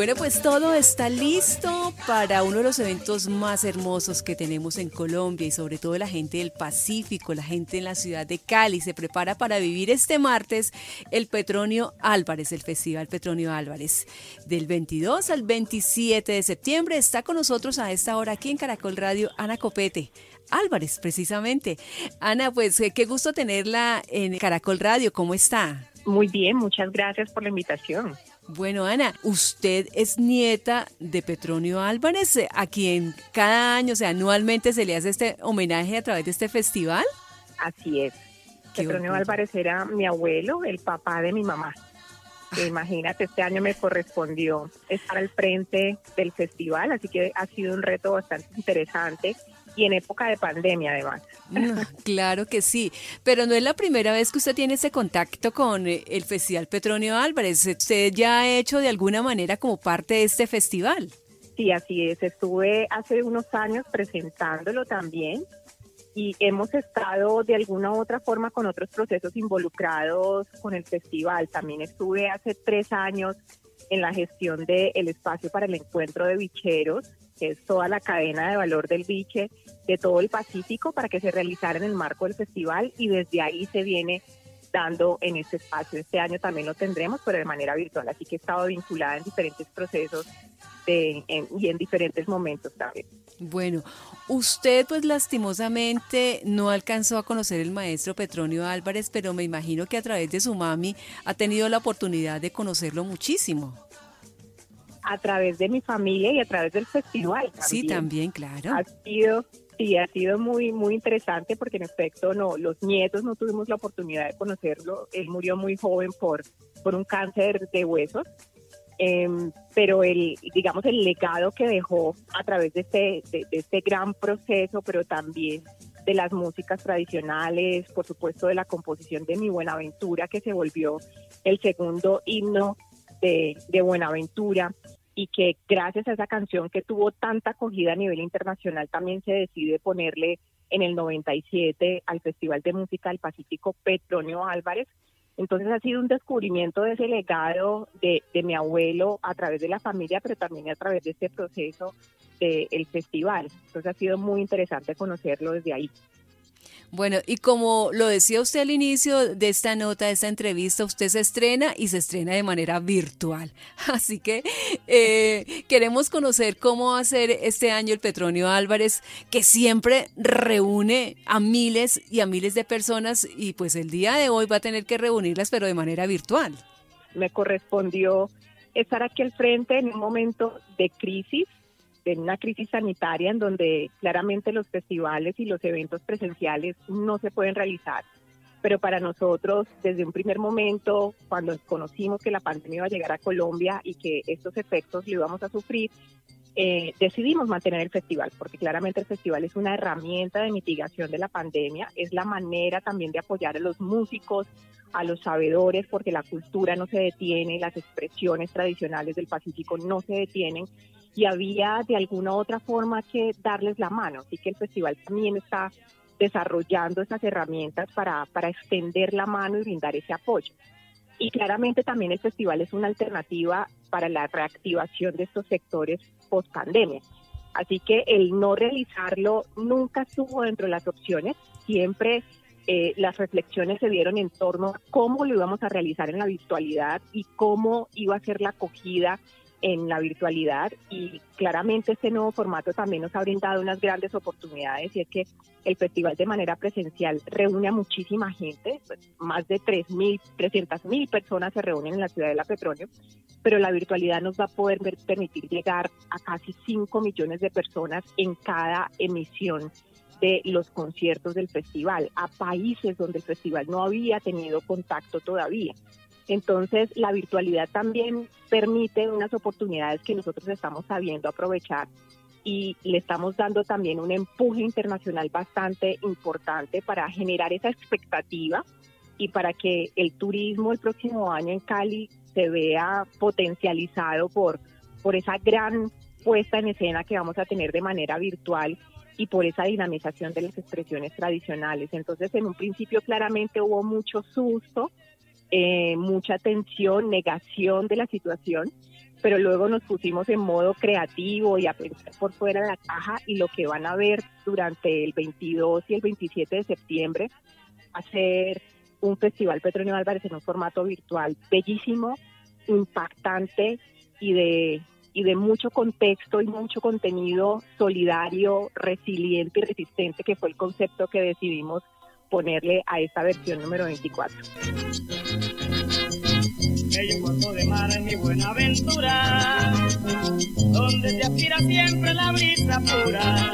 Bueno, pues todo está listo para uno de los eventos más hermosos que tenemos en Colombia y sobre todo la gente del Pacífico, la gente en la ciudad de Cali se prepara para vivir este martes el Petronio Álvarez, el Festival Petronio Álvarez. Del 22 al 27 de septiembre está con nosotros a esta hora aquí en Caracol Radio Ana Copete. Álvarez, precisamente. Ana, pues eh, qué gusto tenerla en Caracol Radio. ¿Cómo está? Muy bien, muchas gracias por la invitación. Bueno, Ana, usted es nieta de Petronio Álvarez, eh, a quien cada año, o sea, anualmente se le hace este homenaje a través de este festival. Así es. Petronio Álvarez era mi abuelo, el papá de mi mamá. Imagínate, este año me correspondió estar al frente del festival, así que ha sido un reto bastante interesante y en época de pandemia además. claro que sí, pero no es la primera vez que usted tiene ese contacto con eh, el Festival Petronio Álvarez. ¿Usted ya ha hecho de alguna manera como parte de este festival? Sí, así es. Estuve hace unos años presentándolo también y hemos estado de alguna u otra forma con otros procesos involucrados con el festival. También estuve hace tres años en la gestión del espacio para el encuentro de bicheros que es toda la cadena de valor del biche de todo el Pacífico para que se realizara en el marco del festival y desde ahí se viene dando en este espacio. Este año también lo tendremos, pero de manera virtual, así que he estado vinculada en diferentes procesos y en diferentes momentos también. Bueno, usted pues lastimosamente no alcanzó a conocer el maestro Petronio Álvarez, pero me imagino que a través de su mami ha tenido la oportunidad de conocerlo muchísimo a través de mi familia y a través del festival. Sí, también, claro. Ha sido, sí, ha sido muy, muy interesante porque en efecto no, los nietos no tuvimos la oportunidad de conocerlo. Él murió muy joven por, por un cáncer de huesos. Em, pero el, digamos, el legado que dejó a través de este, de este gran proceso, pero también de las músicas tradicionales, por supuesto de la composición de Mi Buenaventura, que se volvió el segundo himno de, Buenaventura y que gracias a esa canción que tuvo tanta acogida a nivel internacional también se decide ponerle en el 97 al Festival de Música del Pacífico Petronio Álvarez. Entonces ha sido un descubrimiento de ese legado de, de mi abuelo a través de la familia, pero también a través de este proceso del festival. Entonces ha sido muy interesante conocerlo desde ahí. Bueno, y como lo decía usted al inicio de esta nota, de esta entrevista, usted se estrena y se estrena de manera virtual. Así que eh, queremos conocer cómo va a ser este año el Petronio Álvarez, que siempre reúne a miles y a miles de personas y pues el día de hoy va a tener que reunirlas, pero de manera virtual. Me correspondió estar aquí al frente en un momento de crisis en una crisis sanitaria en donde claramente los festivales y los eventos presenciales no se pueden realizar. Pero para nosotros, desde un primer momento, cuando conocimos que la pandemia iba a llegar a Colombia y que estos efectos lo íbamos a sufrir, eh, decidimos mantener el festival, porque claramente el festival es una herramienta de mitigación de la pandemia, es la manera también de apoyar a los músicos, a los sabedores, porque la cultura no se detiene, las expresiones tradicionales del Pacífico no se detienen y había de alguna otra forma que darles la mano. Así que el festival también está desarrollando esas herramientas para, para extender la mano y brindar ese apoyo. Y claramente también el festival es una alternativa para la reactivación de estos sectores post pandemia. Así que el no realizarlo nunca estuvo dentro de las opciones, siempre eh, las reflexiones se dieron en torno a cómo lo íbamos a realizar en la virtualidad y cómo iba a ser la acogida en la virtualidad y claramente este nuevo formato también nos ha brindado unas grandes oportunidades y es que el festival de manera presencial reúne a muchísima gente, pues, más de 3.000, mil personas se reúnen en la ciudad de La Petróleo, pero la virtualidad nos va a poder permitir llegar a casi 5 millones de personas en cada emisión de los conciertos del festival, a países donde el festival no había tenido contacto todavía. Entonces, la virtualidad también permite unas oportunidades que nosotros estamos sabiendo aprovechar y le estamos dando también un empuje internacional bastante importante para generar esa expectativa y para que el turismo el próximo año en Cali se vea potencializado por, por esa gran puesta en escena que vamos a tener de manera virtual y por esa dinamización de las expresiones tradicionales. Entonces, en un principio claramente hubo mucho susto, eh, mucha tensión, negación de la situación, pero luego nos pusimos en modo creativo y a pensar por fuera de la caja y lo que van a ver durante el 22 y el 27 de septiembre va a ser un festival Petronio Álvarez en un formato virtual bellísimo, impactante y de y de mucho contexto y mucho contenido solidario, resiliente y resistente, que fue el concepto que decidimos ponerle a esta versión número 24 bello puerto de mar en mi buena aventura, donde te aspira siempre la brisa pura.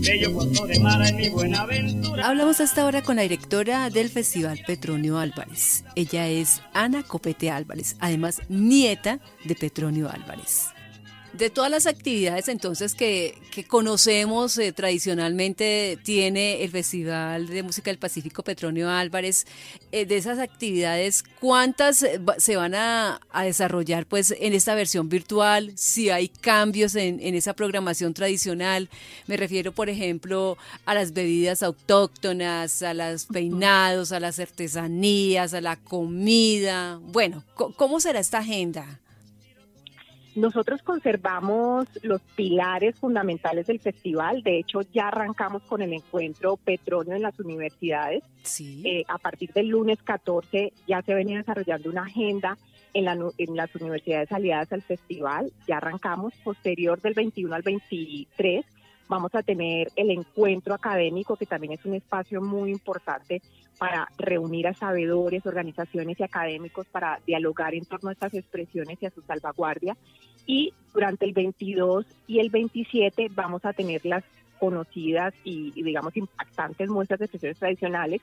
Bello puerto de mar en mi buena aventura. Hablamos hasta ahora con la directora del Festival Petronio Álvarez. Ella es Ana Copete Álvarez, además nieta de Petronio Álvarez. De todas las actividades entonces que, conocemos eh, tradicionalmente tiene el Festival de Música del Pacífico Petronio Álvarez, eh, de esas actividades, ¿cuántas eh, se van a, desarrollar pues en esta versión virtual? Si hay cambios en, en esa programación tradicional, me refiero por ejemplo a las bebidas autóctonas, a los peinados, a las artesanías, a la comida. Bueno, ¿cómo será esta agenda? Nosotros conservamos los pilares fundamentales del festival. De hecho, ya arrancamos con el encuentro Petronio en las universidades. Eh, a partir del lunes 14 ya se venía desarrollando una agenda en, en las universidades aliadas al festival. Ya arrancamos. Posterior del 21 al 23 vamos a tener el encuentro académico, que también es un espacio muy importante para reunir a sabedores, organizaciones y académicos para dialogar en torno a estas expresiones y a su salvaguardia. Y durante el 22 y el 27 vamos a tener las conocidas y, digamos impactantes muestras de expresiones tradicionales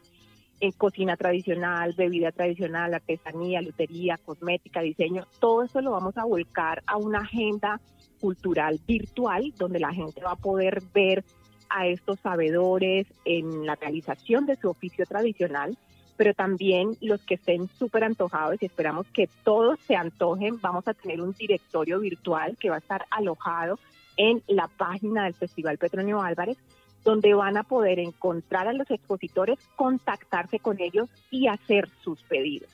en cocina tradicional, bebida tradicional, artesanía, lutería, cosmética, diseño, todo eso lo vamos a volcar a una agenda cultural virtual donde la gente va a poder ver a estos sabedores en la realización de su oficio tradicional, pero también los que estén súper antojados y esperamos que todos se antojen, vamos a tener un directorio virtual que va a estar alojado en la página del Festival Petronio Álvarez, donde van a poder encontrar a los expositores, contactarse con ellos y hacer sus pedidos.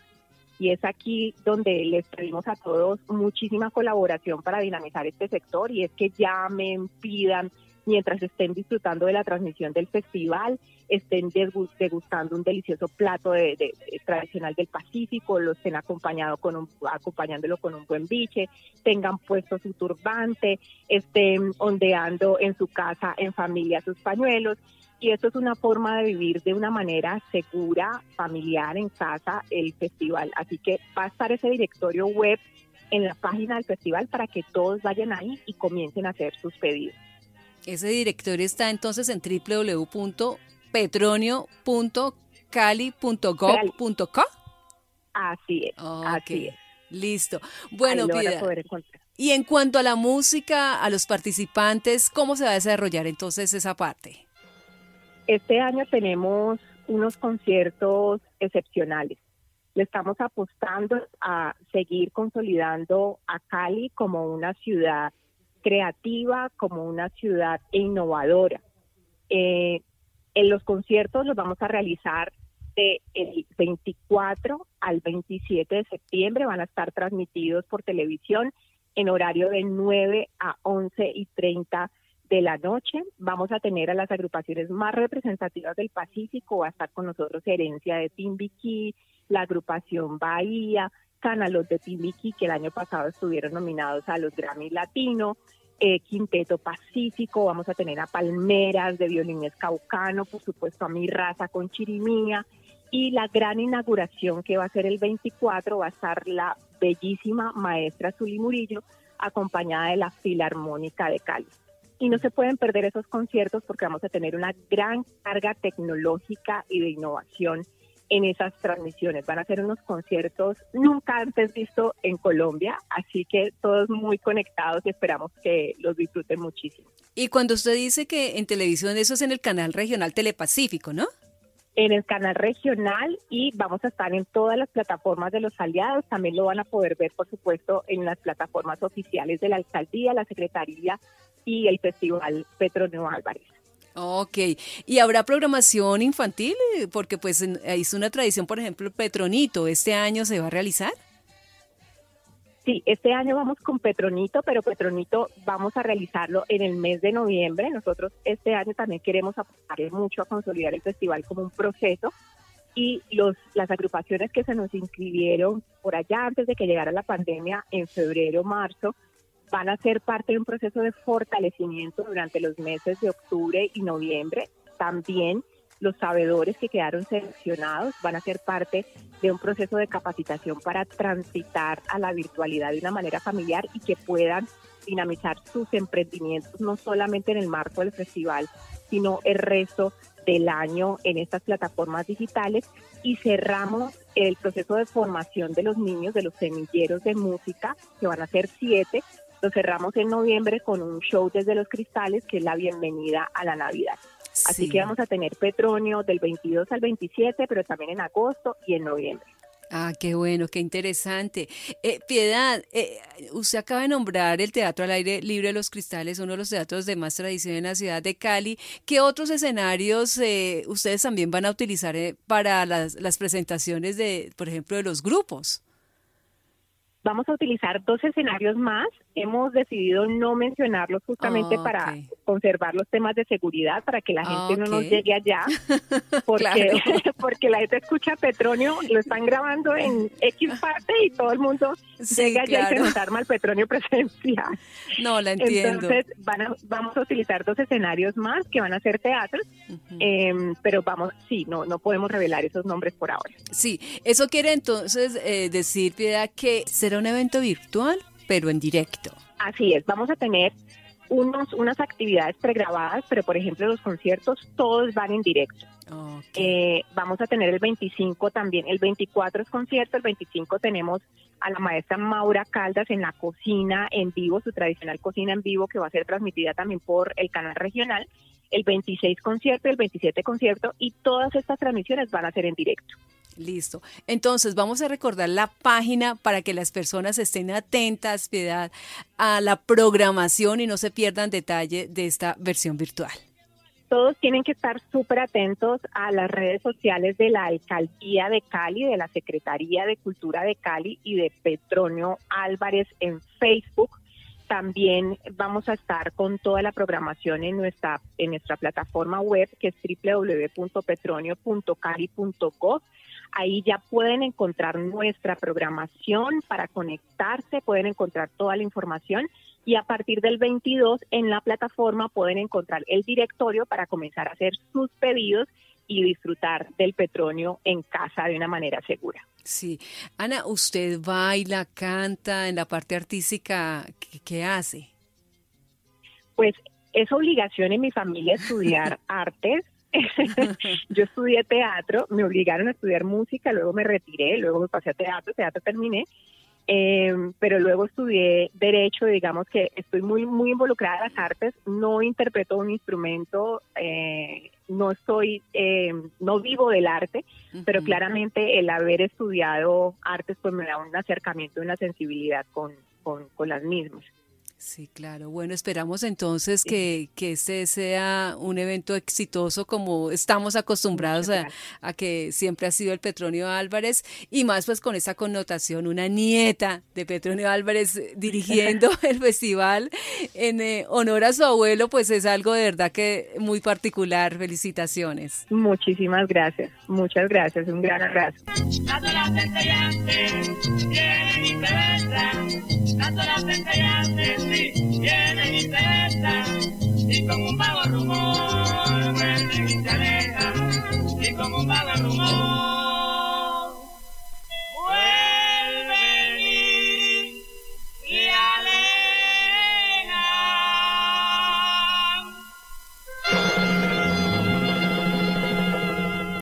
Y es aquí donde les pedimos a todos muchísima colaboración para dinamizar este sector y es que llamen, pidan, mientras estén disfrutando de la transmisión del festival, estén degustando un delicioso plato de, tradicional del Pacífico, lo estén acompañado con un, acompañándolo con un buen biche, tengan puesto su turbante, estén ondeando en su casa en familia sus pañuelos. Y esto es una forma de vivir de una manera segura, familiar, en casa, el festival. Así que va a estar ese directorio web en la página del festival para que todos vayan ahí y comiencen a hacer sus pedidos. Ese directorio está entonces en www.petronio.cali.gov.co. Así es. Así es. Listo. Bueno, Pida. Y en cuanto a la música, a los participantes, ¿cómo se va a desarrollar entonces esa parte? Este año tenemos unos conciertos excepcionales. Le estamos apostando a seguir consolidando a Cali como una ciudad creativa, como una ciudad innovadora. Eh, en los conciertos los vamos a realizar del 24 al 27 de septiembre, van a estar transmitidos por televisión en horario de 9 a 11 y 30 de la noche. Vamos a tener a las agrupaciones más representativas del Pacífico, va a estar con nosotros Herencia de Timbiquí, la agrupación Bahía, Canalos de Timbiquí, que el año pasado estuvieron nominados a los Grammy Latino, eh, Quinteto Pacífico, vamos a tener a Palmeras de violines caucano, por supuesto a mi raza con chirimía, y la gran inauguración que va a ser el 24 va a estar la bellísima maestra Zuli Murillo, acompañada de la Filarmónica de Cali. Y no se pueden perder esos conciertos porque vamos a tener una gran carga tecnológica y de innovación en esas transmisiones. Van a ser unos conciertos nunca antes visto en Colombia, así que todos muy conectados y esperamos que los disfruten muchísimo. Y cuando usted dice que en televisión eso es en el canal regional Telepacífico, ¿no? En el canal regional y vamos a estar en todas las plataformas de los aliados. También lo van a poder ver, por supuesto, en las plataformas oficiales de la alcaldía, la secretaría y el Festival Petronio Álvarez. Ok, ¿y habrá programación infantil? Porque pues es una tradición, por ejemplo, Petronito, ¿este año se va a realizar? Sí, este año vamos con Petronito, pero Petronito vamos a realizarlo en el mes de noviembre. Nosotros este año también queremos apostar mucho a consolidar el festival como un proceso y los, las agrupaciones que se nos inscribieron por allá antes de que llegara la pandemia en febrero, marzo, van a ser parte de un proceso de fortalecimiento durante los meses de octubre y noviembre. También los sabedores que quedaron seleccionados van a ser parte de un proceso de capacitación para transitar a la virtualidad de una manera familiar y que puedan dinamizar sus emprendimientos no solamente en el marco del festival, sino el resto del año en estas plataformas digitales y cerramos el proceso de formación de los niños de los semilleros de música, que van a ser siete, lo cerramos en noviembre con un show desde los cristales, que es la bienvenida a la Navidad. Así que vamos a tener Petronio del 22 al 27, pero también en agosto y en noviembre. Ah, qué bueno, qué interesante. Eh, Piedad, eh, usted acaba de nombrar el Teatro al Aire Libre de los Cristales, uno de los teatros de más tradición en la ciudad de Cali. ¿Qué otros escenarios eh, ustedes también van a utilizar para las, las presentaciones de, por ejemplo, de los grupos? Vamos a utilizar dos escenarios más. Hemos decidido no mencionarlos justamente ah, para conservar los temas de seguridad, para que la gente no nos llegue allá, porque, porque la gente escucha Petronio, lo están grabando en X parte y todo el mundo llega allá y se nos arma el Petronio presencial. No, la entiendo. Entonces vamos a utilizar dos escenarios más que van a ser teatros, em, pero vamos, sí, no, no podemos revelar esos nombres por ahora. Sí, eso quiere entonces eh, decir, Piedad, que se un evento virtual, pero en directo. Así es, vamos a tener unos, unas actividades pregrabadas, pero por ejemplo los conciertos todos van en directo. Eh, vamos a tener el 25 también, el 24 es concierto, el 25 tenemos a la maestra Maura Caldas en la cocina en vivo, su tradicional cocina en vivo que va a ser transmitida también por el canal regional, el 26 concierto, el 27 concierto y todas estas transmisiones van a ser en directo. Listo. Entonces, vamos a recordar la página para que las personas estén atentas, piedad, a la programación y no se pierdan detalle de esta versión virtual. Todos tienen que estar súper atentos a las redes sociales de la Alcaldía de Cali, de la Secretaría de Cultura de Cali y de Petronio Álvarez en Facebook. También vamos a estar con toda la programación en nuestra, en nuestra plataforma web que es www.petronio.cali.gov Ahí ya pueden encontrar nuestra programación para conectarse, pueden encontrar toda la información y a partir del 22 en la plataforma pueden encontrar el directorio para comenzar a hacer sus pedidos y disfrutar del petróleo en casa de una manera segura. Sí. Ana, ¿usted baila, canta en la parte artística? qué hace? Pues es obligación en mi familia estudiar artes yo estudié teatro, me obligaron a estudiar música, luego me retiré, luego me pasé a teatro, teatro terminé, eh, pero luego estudié derecho, digamos que estoy muy muy involucrada en las artes, no interpreto un instrumento, eh, no estoy, eh, no vivo del arte, pero claramente el haber estudiado artes pues me da un acercamiento, una sensibilidad con, con, con las mismas. Sí, claro. Bueno, esperamos entonces que, que este sea un evento exitoso como estamos acostumbrados a, a, que siempre ha sido el Petronio Álvarez y más pues con esa connotación, una nieta de Petronio Álvarez dirigiendo el festival en eh, honor a su abuelo, pues es algo de verdad que muy particular. Felicitaciones. Muchísimas gracias, muchas gracias, un gran abrazo vienen y se besan, y como un vago rumor vuelven y se alejan, y como un vago rumor